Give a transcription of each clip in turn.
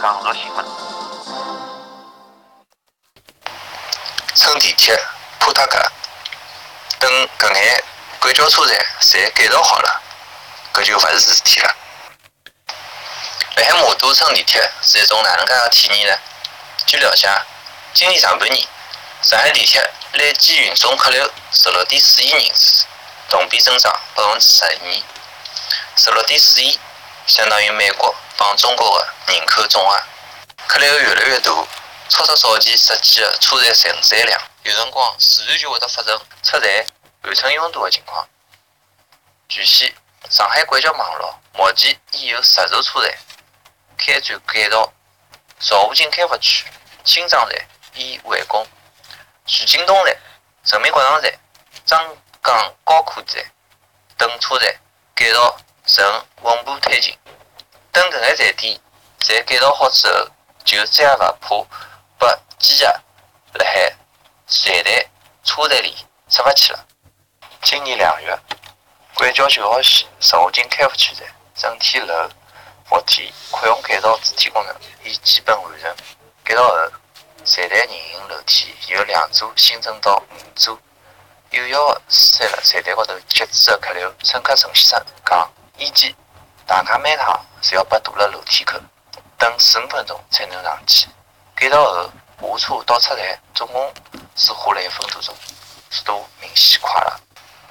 港澳新闻。乘地铁普达格，等搿眼轨交车站侪改造好了，搿就勿是事体了。辣海魔都乘地铁是一种哪能介个体验呢？据了解，今年上半年，上海地铁累计运送客流十六点四亿人次，同比增长百分之十二。十六点四亿，相当于美国帮中国的人口总额。客流越来越大，超出早期实际的车站承载量，有辰光自然就会得发生车站换乘拥堵的情况。据悉，上海轨交网络目前已有十座车站开展改造，漕河泾开发区新庄站已完工，徐泾东站、人民广场站、张江高科站等车站改造正稳步推进。等搿眼站点侪改造好之后，就再也勿怕被挤压辣海站台、车站里出勿去了。今年两月，轨交九号线邵武泾开发区站整体楼、扶梯扩容改造主体工程已基本完成。改造后，站台人行楼梯由两座新增到五座，有效地疏散了站台高头集中的客流。乘客陈先生讲：“以前大家每趟是要被堵了楼梯口，等四五分钟才能上去。改造后，下车到车站总共只花了一分多钟，速度明显快了。”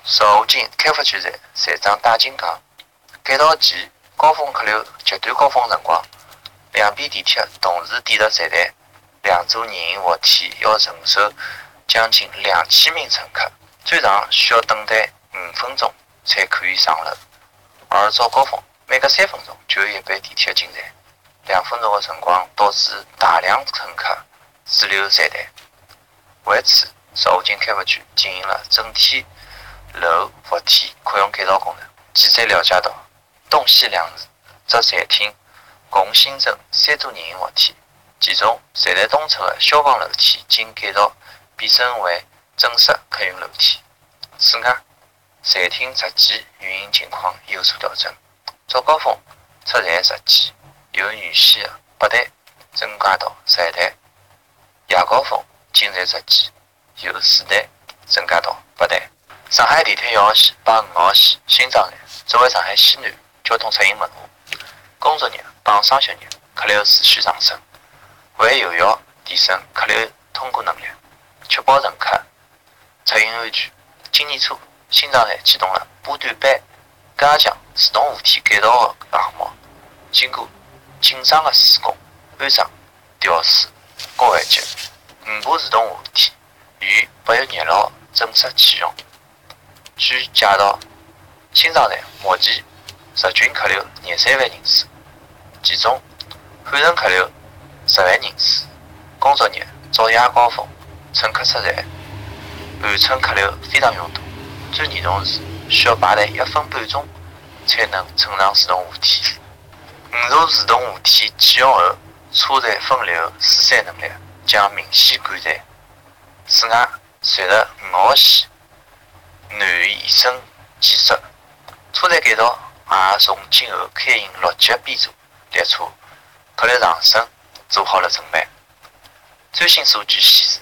邵武泾开发区站站长戴金讲：“改造前高峰客流极端高峰辰光，两边地铁同时抵达站台，两座人行扶梯要承受将近两千名乘客，最长需要等待五分钟才可以上楼。而早高峰，每隔三分钟就有一班地铁进站，两分钟的辰光导致大量乘客滞留站台。为此，邵武泾开发区进行了整体。楼扶梯扩容改造工程。记者了解到，东西两只站厅共新增三座人行扶梯，其中站台东侧的消防楼梯经改造变身为正式客运楼梯。此外，站厅实际运营情况有所调整。早高峰出站时间由原先的八台增加到十一台；夜高峰进站时间由四台增加到八台。上海地铁一号线帮五号线新庄站作为上海西南交通出行门户，工作日帮双休日客流持续上升。为有效提升客流通过能力，确保乘客出行安全，今年初新庄站启动了波段班加强自动扶梯改造的项目。经过紧张的施工、安装、调试、高环节，五部自动扶梯于八月廿六号正式启用。据介绍，新庄站目前日均客流廿三万人次，其中返程客流十万人次。工作日早夜高峰，乘客出站满乘客流非常拥堵。最严重时需要排队一分半钟才能乘上自动扶梯。五座自动扶梯启用后，车站分流疏散能力将明显改善。此外，随着五号线南延伸建设，车站改造也从今后开行六级编组列车，客流上升做好了准备。最新数据显示，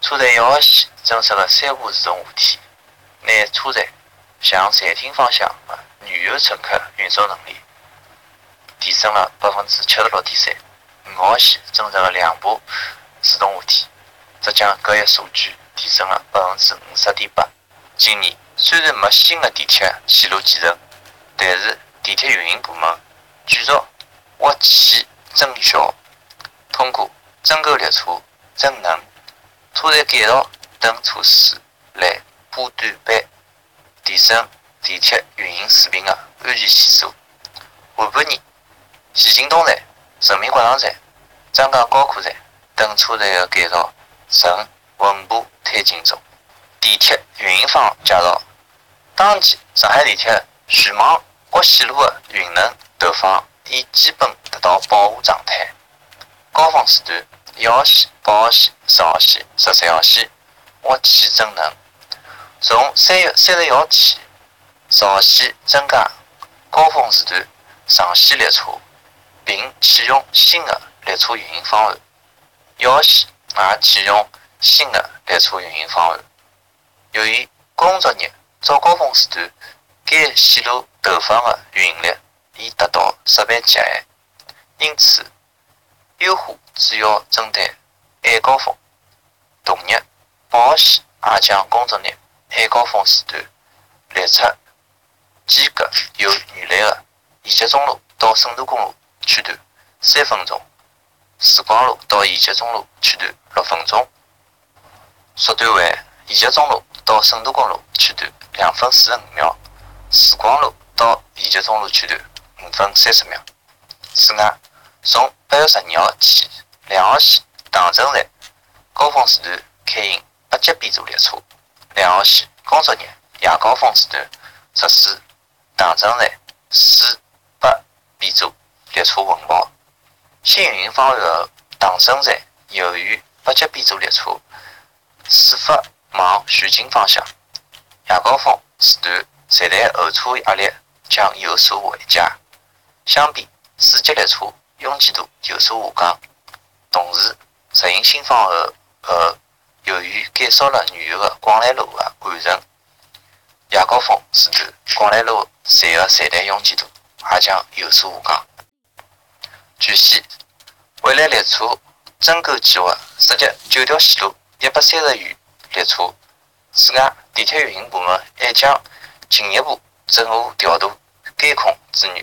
车站一号线增设了三部自动扶梯，拿车站向站厅方向的旅游乘客运输能力提升了百分之七十六点三。五号线增设了两部自动扶梯，则将搿一数据提升了百分之五十点八。今年虽然没新的地铁线路建成，但是地铁运营部门继续挖起增效，通过增购列车、增能、车站改造等措施来补短板提升地铁运营水平的安全系数。下半年，徐泾东站、人民广场站、张江高科站等车站的改造正稳步推进中。地铁运营方介绍，当前上海地铁全网各线路的运能投放已基本达到饱和状态。高峰时段，一号线、八号线、十号线、十三号线挖起增能。从三月三十一号起，十号线增加高峰时段上线列车，并启用新的列车运营方案。耀西也启用新的列车运营方案。由于工作日早高峰时段该线路投放的运力已达到设备极限，因此优化主要针对晚高峰。同日，北河线也将工作日晚高峰时段列车间隔由原来的延吉中路到沈渡公路区段三分钟，时光路到延吉中路区段六分钟，缩短为延吉中路到沈渡公路区段两分四十五秒，时光路到延吉中路区段五分三十秒。此外，从八月十二号起，两号线唐城站高峰时段开行八节编组列车，两号线工作日夜高峰时段实施唐城站四八编组列车混跑。新运营方案后，唐城站由于八节编组列车始发往徐泾方向，夜高峰时段站台候车压力将有所缓解。相比四节列车拥挤度有所下降。同时，实行新方案后，由于减少了原有的广兰路的换乘，夜高峰时段广兰路站的站台拥挤度也将有所下降。据悉，未来列车增购计划涉及九条线路、一百三十余列车。此外，地铁运营部门还将进一步整合调度监控资源、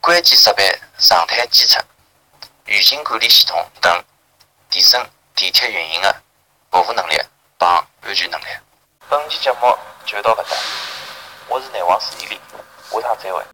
关键设备常态监测、预警管理系统等，提升地铁运营的服务能力帮安全能力。本期节目就到搿搭，我是内王史一力，下趟再会。